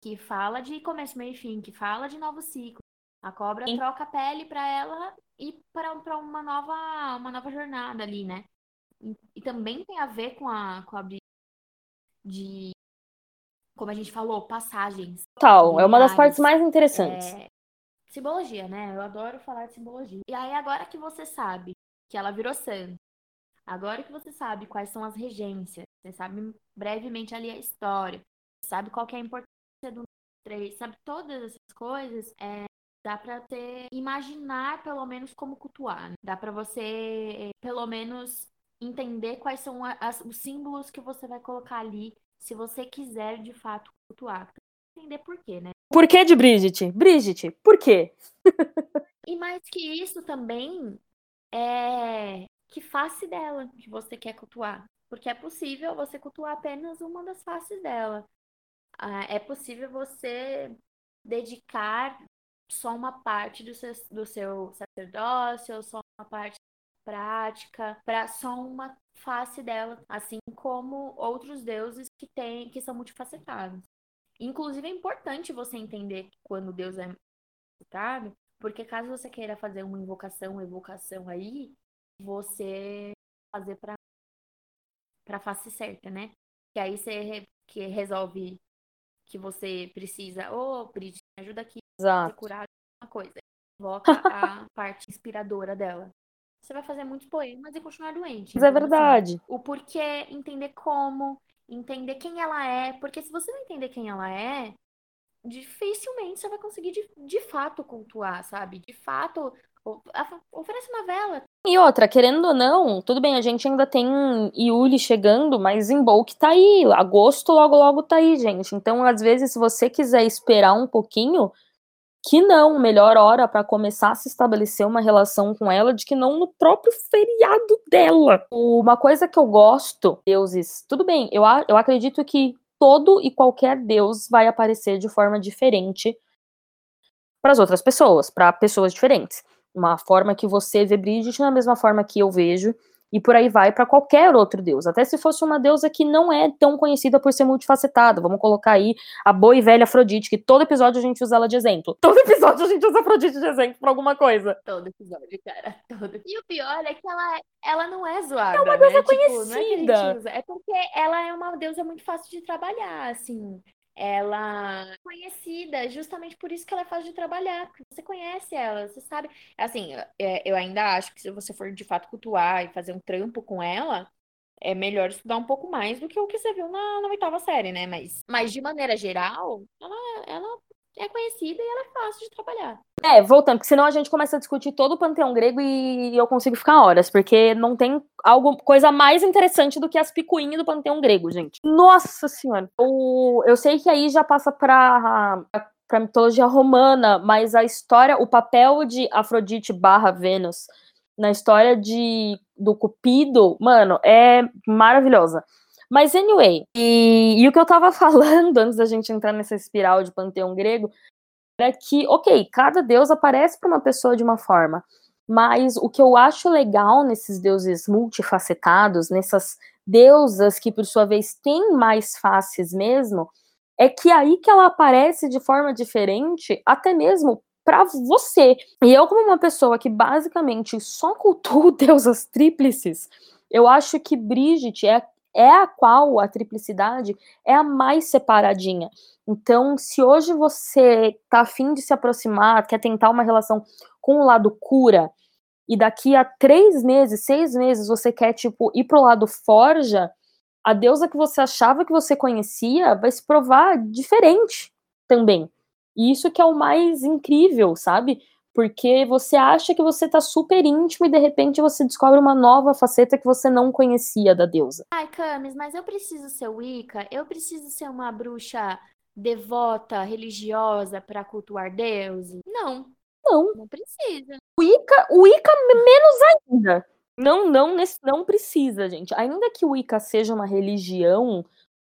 Que fala de começo, meio e fim, que fala de novo ciclo. A cobra Sim. troca a pele pra ela e para para uma nova, uma nova jornada ali, né? E, e também tem a ver com a, com a de, como a gente falou, passagens. Total, é uma das partes mais interessantes. É, simbologia, né? Eu adoro falar de simbologia. E aí, agora que você sabe que ela virou santa, agora que você sabe quais são as regências, você sabe brevemente ali a história, sabe qual que é a importância do três, sabe todas essas coisas, é, dá pra você imaginar pelo menos como cultuar, né? Dá pra você pelo menos entender quais são as- os símbolos que você vai colocar ali, se você quiser de fato cultuar. Entender por quê, né? Por que de Bridget? Bridget, por quê? E mais que isso também é que face dela que você quer cultuar. Porque é possível você cultuar apenas uma das faces dela. Ah, É possível você dedicar só uma parte do seu, do seu sacerdócio, só uma parte prática, para só uma face dela, assim como outros deuses que têm, que são multifacetados. Inclusive é importante você entender quando Deus é multifacetado, porque caso você queira fazer uma invocação, uma evocação aí, você fazer para para face certa, né? Que aí você re- que resolve que você precisa, ô, Brit, me ajuda aqui a Exato. de uma coisa. Invoca a parte inspiradora dela. Você vai fazer muitos poemas e continuar doente. Mas é Então, assim, verdade. o porquê, entender como, entender quem ela é, porque se você não entender quem ela é, dificilmente você vai conseguir de, de fato cultuar, sabe? De fato, oferece uma vela. E outra, querendo ou não, tudo bem, a gente ainda tem Yuli chegando, mas Invoke tá aí. Agosto logo logo tá aí, gente. Então, às vezes, se você quiser esperar um pouquinho, que não, melhor hora para começar a se estabelecer uma relação com ela, de que não no próprio feriado dela. Uma coisa que eu gosto, deuses, tudo bem, eu, eu acredito que todo e qualquer deus vai aparecer de forma diferente para as outras pessoas, para pessoas diferentes. Uma forma que você vê Bridget na mesma forma que eu vejo, e por aí vai para qualquer outro deus. Até se fosse uma deusa que não é tão conhecida por ser multifacetada. Vamos colocar aí a boa e velha Afrodite, que todo episódio a gente usa ela de exemplo. Todo episódio a gente usa Afrodite de exemplo pra alguma coisa. Todo episódio, cara. Todo. E o pior é que ela, ela não é zoada. É uma deusa né? conhecida. Tipo, é, é porque ela é uma deusa muito fácil de trabalhar, assim ela é conhecida justamente por isso que ela é fácil de trabalhar, porque você conhece ela, você sabe. Assim, é, eu ainda acho que se você for de fato cultuar e fazer um trampo com ela, é melhor estudar um pouco mais do que o que você viu na, na oitava série, né? Mas, mas de maneira geral, ela, ela é conhecida e ela é fácil de trabalhar. É, voltando, porque senão a gente começa a discutir todo o panteão grego e eu consigo ficar horas, porque não tem algo, coisa mais interessante do que as picuinhas do panteão grego, gente. Nossa senhora! O, eu sei que aí já passa pra, pra mitologia romana, mas a história, o papel de Afrodite barra Vênus na história de, do Cupido, mano, é maravilhosa. Mas, anyway, e, e, o que eu tava falando antes da gente entrar nessa espiral de panteão grego era que, ok, cada deus aparece para uma pessoa de uma forma, mas o que eu acho legal nesses deuses multifacetados, nessas deusas que, por sua vez, têm mais faces mesmo, é que aí que ela aparece de forma diferente, até mesmo para você. E eu, como uma pessoa que basicamente só cultuo deusas tríplices, eu acho que Brigitte é é a qual a triplicidade é a mais separadinha. Então, se hoje você tá afim de se aproximar, quer tentar uma relação com o lado cura, e daqui a três meses, seis meses, você quer, tipo, ir pro lado forja, a deusa que você achava que você conhecia vai se provar diferente também. E isso que é o mais incrível, sabe? Porque você acha que você tá super íntimo e de repente você descobre uma nova faceta que você não conhecia da deusa. Ai, Camis, mas eu preciso ser Wicca? Eu preciso ser uma bruxa devota, religiosa para cultuar deuses? Não. Não. Não precisa. Wicca, Wicca menos ainda. Não, não, não precisa, gente. Ainda que o Wicca seja uma religião,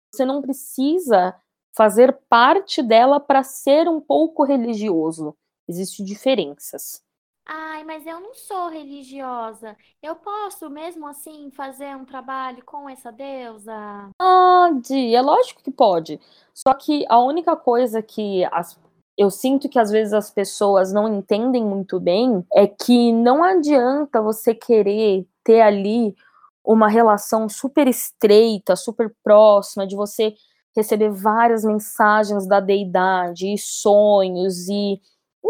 você não precisa fazer parte dela para ser um pouco religioso. Existem diferenças. Ai, mas eu não sou religiosa. Eu posso mesmo assim fazer um trabalho com essa deusa? Pode, é lógico que pode. Só que a única coisa que as, eu sinto que às vezes as pessoas não entendem muito bem é que não adianta você querer ter ali uma relação super estreita, super próxima, de você receber várias mensagens da deidade e sonhos e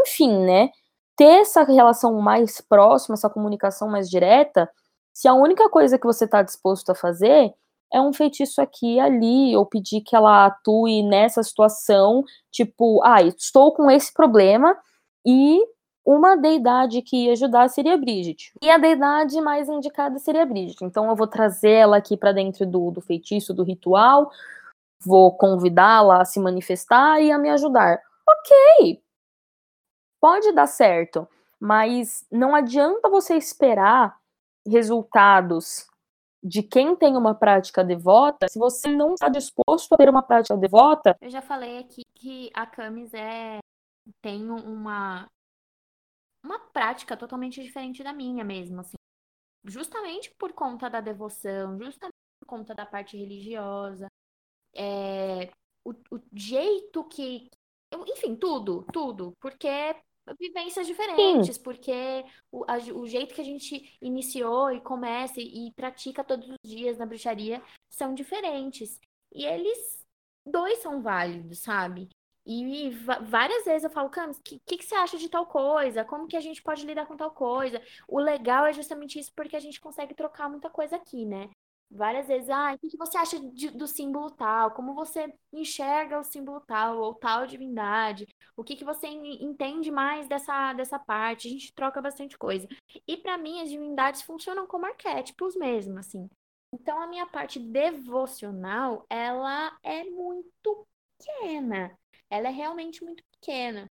enfim, né? Ter essa relação mais próxima, essa comunicação mais direta, se a única coisa que você está disposto a fazer é um feitiço aqui e ali, ou pedir que ela atue nessa situação, tipo, ah, estou com esse problema e uma deidade que ia ajudar seria Bridget. E a deidade mais indicada seria Bridget. Então eu vou trazer ela aqui para dentro do, do feitiço, do ritual, vou convidá-la a se manifestar e a me ajudar. Ok, pode dar certo, mas não adianta você esperar resultados de quem tem uma prática devota se você não está disposto a ter uma prática devota. Eu já falei aqui que a Camis é tem uma uma prática totalmente diferente da minha mesmo, assim. Justamente por conta da devoção, justamente por conta da parte religiosa, é, o, o jeito que enfim, tudo, tudo, porque vivências diferentes, Sim. porque o, a, o jeito que a gente iniciou e começa e, e pratica todos os dias na bruxaria são diferentes. E eles dois são válidos, sabe? E, e várias vezes eu falo, Camis, o que, que, que, você acha de tal coisa? Como que a gente pode lidar com tal coisa? O legal é justamente isso porque a gente consegue trocar muita coisa aqui, né? Várias vezes, ah, o que que você acha de- do símbolo tal? Como você enxerga o símbolo tal ou tal divindade? O que que você en- entende mais dessa, dessa parte? A gente troca bastante coisa. E para mim, as divindades funcionam como arquétipos mesmo, assim. Então, a minha parte devocional, ela é muito pequena. Ela é realmente muito pequena.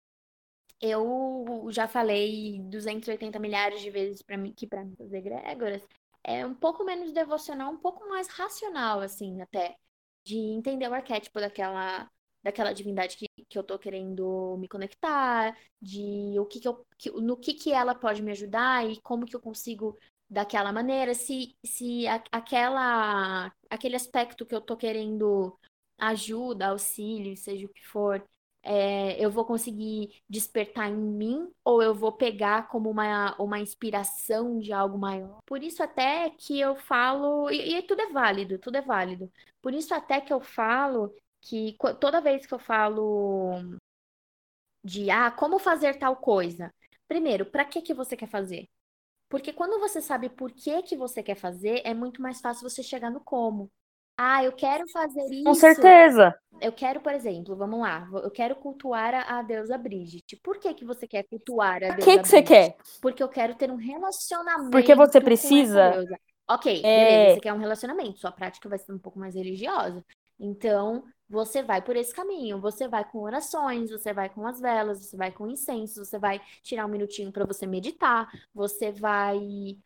Eu já falei 280 milhares de vezes para mim que para mim as egrégoras é um pouco menos devocional, um pouco mais racional, assim, até, de entender o arquétipo daquela, daquela divindade que, que eu tô querendo me conectar, de o que que eu, que- no que que ela pode me ajudar e como que eu consigo daquela maneira, se, se a- aquela, aquele aspecto que eu tô querendo ajuda, auxílio, seja o que for, é, eu vou conseguir despertar em mim ou eu vou pegar como uma, uma inspiração de algo maior. Por isso até que eu falo, e, e tudo é válido, tudo é válido. Por isso até que eu falo que toda vez que eu falo de ah, como fazer tal coisa, primeiro, para que que você quer fazer? Porque quando você sabe por que que você quer fazer, é muito mais fácil você chegar no como. Ah, eu quero fazer Com isso. certeza. Eu quero, por exemplo, vamos lá, eu quero cultuar a, a deusa Brigitte. Por que que você quer cultuar a deusa que que você quer? Porque eu quero ter um relacionamento Porque você com precisa. Ok, beleza, É, você quer um relacionamento, sua prática vai ser um pouco mais religiosa. Então, você vai por esse caminho. Você vai com orações, você vai com as velas, você vai com incenso, você vai tirar um minutinho para você meditar, você vai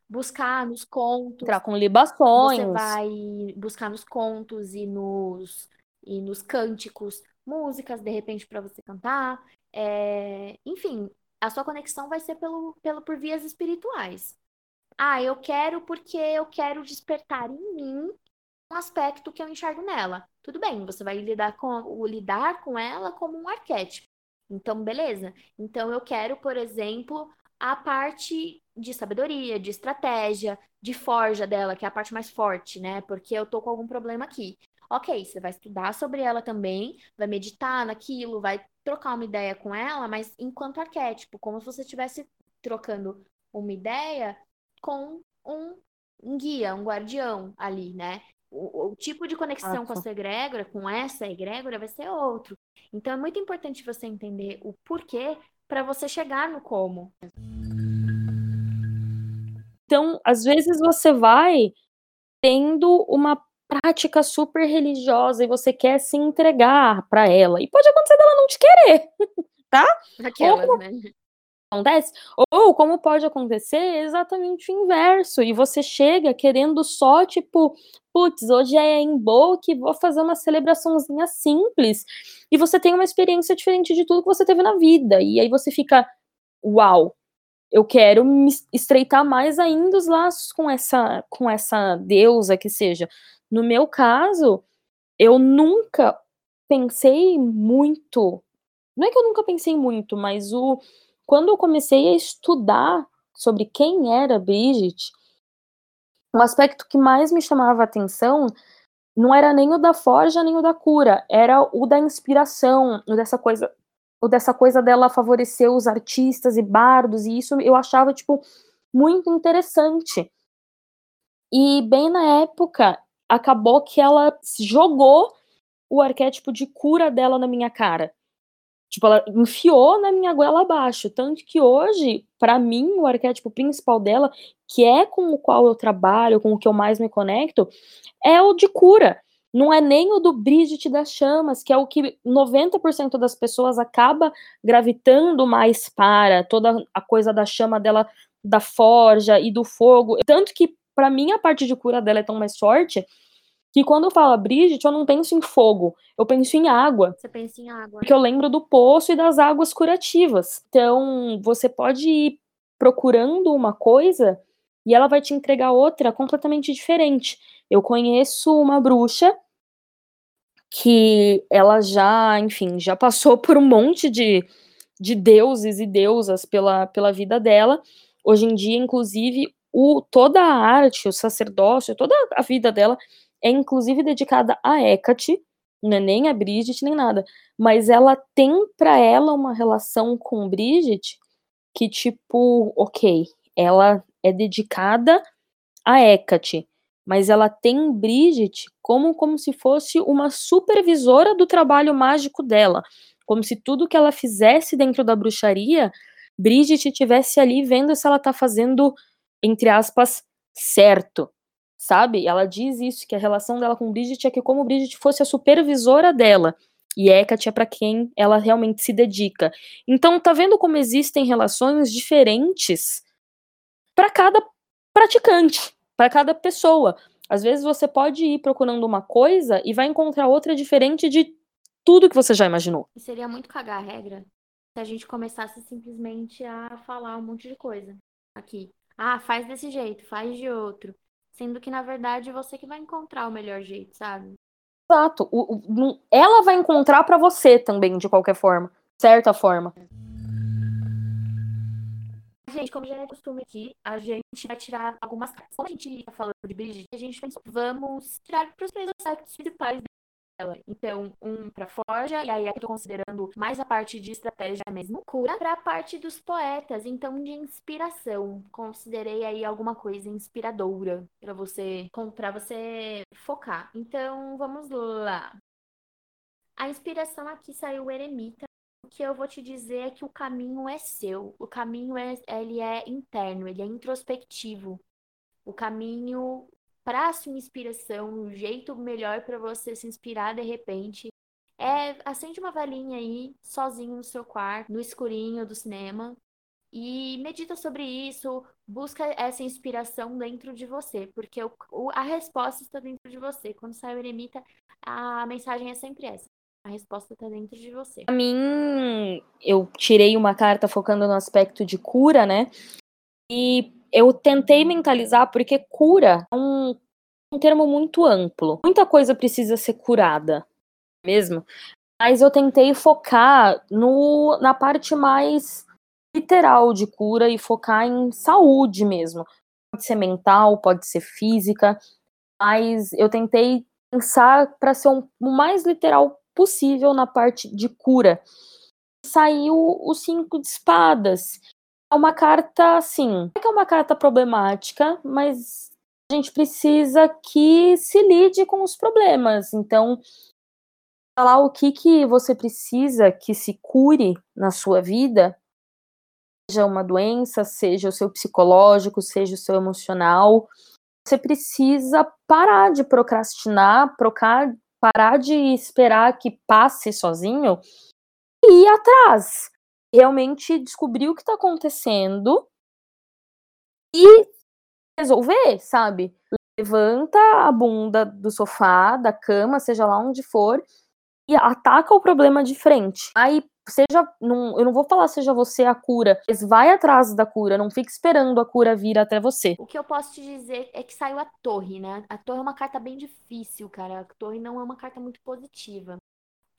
buscar nos contos entrar com você libações. vai buscar nos contos e nos, e nos cânticos, músicas, de repente, para você cantar. É, enfim, a sua conexão vai ser pelo, pelo, por vias espirituais. Ah, eu quero porque eu quero despertar em mim aspecto que eu enxergo nela. Tudo bem, você vai lidar com, lidar com ela como um arquétipo. Então, beleza. Então, eu quero, por exemplo, a parte de sabedoria, de estratégia, de forja dela, que é a parte mais forte, né? Porque eu tô com algum problema aqui. Ok, você vai estudar sobre ela também, vai meditar naquilo, vai trocar uma ideia com ela, mas enquanto arquétipo, como se você estivesse trocando uma ideia com um, um guia, um guardião ali, né? O, o tipo de conexão com a Exato. sua egrégora, com essa egrégora, vai ser outro. Então é muito importante você entender o porquê para você chegar no como. Então, às vezes você vai tendo uma prática super religiosa e você quer se entregar pra ela. E pode acontecer dela não te querer, tá? Ou Aquelas, como né? acontece, ou como pode acontecer exatamente o inverso. E você chega querendo só, tipo, putz, hoje é em que vou fazer uma celebraçãozinha simples. E você tem uma experiência diferente de tudo que você teve na vida. E aí você fica, uau, eu quero me estreitar mais ainda os laços com essa, com essa deusa que seja. No meu caso, eu nunca pensei muito. Não é que eu nunca pensei muito, mas o quando eu comecei a estudar sobre quem era Brigitte, o aspecto que mais me chamava a atenção não era nem o da forja nem o da cura, era o da inspiração, o dessa coisa, o dessa coisa dela favorecer os artistas e bardos, e isso eu achava tipo muito interessante. E bem na época, acabou que ela jogou o arquétipo de cura dela na minha cara. Tipo, ela enfiou na minha goela abaixo. Tanto que hoje, pra mim, o arquétipo principal dela, que é com o qual eu trabalho, com o que eu mais me conecto, é o de cura. Não é nem o do Brigitte das Chamas, que é o que 90% das pessoas acaba gravitando mais para, toda a coisa da chama dela, da forja e do fogo. Tanto que, pra mim, a parte de cura dela é tão mais forte que quando eu falo Brigitte, eu não penso em fogo, eu penso em água. Você pensa em água. Porque eu lembro do poço e das águas curativas. Então, você pode ir procurando uma coisa e ela vai te entregar outra completamente diferente. Eu conheço uma bruxa que ela já, enfim, já passou por um monte de, de deuses e deusas pela, pela vida dela. Hoje em dia, inclusive, o, toda a arte, o sacerdócio, toda a vida dela é inclusive dedicada a Hecate, não é nem a Brigitte nem nada, mas ela tem para ela uma relação com Brigitte que tipo, ok, ela é dedicada a Hecate, mas ela tem Bridget como, como se fosse uma supervisora do trabalho mágico dela. Como se tudo que ela fizesse dentro da bruxaria, Bridget estivesse ali vendo se ela tá fazendo, entre aspas, certo. Sabe? Ela diz isso, que a relação dela com Bridget é que como Bridget fosse a supervisora dela. E Hecate é para quem ela realmente se dedica. Então, tá vendo como existem relações diferentes para cada praticante, para cada pessoa. Às vezes você pode ir procurando uma coisa e vai encontrar outra diferente de tudo que você já imaginou. Seria muito cagar a regra se a gente começasse simplesmente a falar um monte de coisa aqui. Ah, faz desse jeito, faz de outro. Sendo que, na verdade, você que vai encontrar o melhor jeito, sabe? Exato. O, o, ela vai encontrar para você também, de qualquer forma. Certa forma. Gente, como já é costume aqui, a gente vai tirar algumas cartas. Como a gente tá falando de Brigitte, a gente pensou, vamos tirar para os três aspectos principais dela. Então, um para Forja, e aí aqui eu tô considerando mais a parte de estratégia mesmo. Cura para a parte dos poetas, então de inspiração. Considerei aí alguma coisa inspiradora para você, para você focar. Então, vamos lá. A inspiração aqui saiu o Eremita, o que eu vou te dizer é que o caminho é seu. O caminho é, ele é interno, ele é introspectivo. O caminho para a sua inspiração, o jeito melhor para você se inspirar de repente, é acende uma velhinha aí, sozinho no seu quarto, no escurinho do cinema, e medita sobre isso, busca essa inspiração dentro de você, porque o, o, a resposta está dentro de você. Quando sai o eremita, a mensagem é sempre essa. A resposta está dentro de você. Pra mim, eu tirei uma carta focando no aspecto de cura, né? E eu tentei mentalizar porque cura é um, um termo muito amplo. Muita coisa precisa ser curada, mesmo. Mas eu tentei focar no, na parte mais literal de cura e focar em saúde mesmo. Pode ser mental, pode ser física, mas eu tentei pensar para ser um, o mais literal possível na parte de cura. Saiu o cinco de espadas, é uma carta, assim, é que é uma carta problemática, mas a gente precisa que se lide com os problemas. Então, falar o que que você precisa que se cure na sua vida, seja uma doença, seja o seu psicológico, seja o seu emocional, você precisa parar de procrastinar, parar de esperar que passe sozinho e ir atrás realmente descobrir o que está acontecendo e resolver, sabe? Levanta a bunda do sofá, da cama, seja lá onde for, e ataca o problema de frente. Aí, seja. Não, eu não vou falar seja você a cura, mas vai atrás da cura, não fique esperando a cura vir até você. O que eu posso te dizer é que saiu a torre, né? A torre é uma carta bem difícil, cara. A torre não é uma carta muito positiva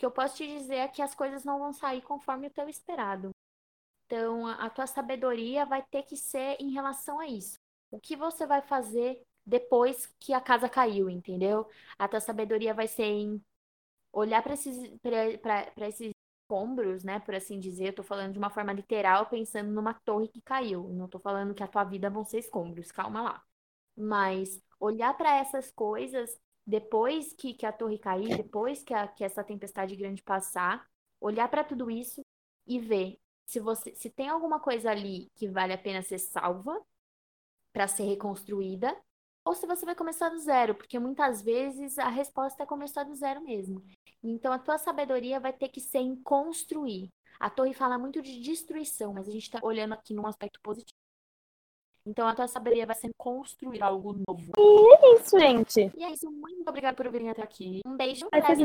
que eu posso te dizer é que as coisas não vão sair conforme o teu esperado. Então, a tua sabedoria vai ter que ser em relação a isso. O que você vai fazer depois que a casa caiu, entendeu? A tua sabedoria vai ser em olhar para esses, esses escombros, né? Por assim dizer, eu tô falando de uma forma literal, pensando numa torre que caiu. Não tô falando que a tua vida vão ser escombros, calma lá. Mas olhar para essas coisas depois que, que a torre cair, depois que, a, que essa tempestade grande passar, olhar para tudo isso e ver se você se tem alguma coisa ali que vale a pena ser salva para ser reconstruída ou se você vai começar do zero, porque muitas vezes a resposta é começar do zero mesmo. Então a tua sabedoria vai ter que ser em construir. A torre fala muito de destruição, mas a gente está olhando aqui num aspecto positivo. Então a tua sabedoria vai ser construir algo novo. E é isso, gente. E é isso. Muito obrigada por virem até aqui. Um beijo. Até a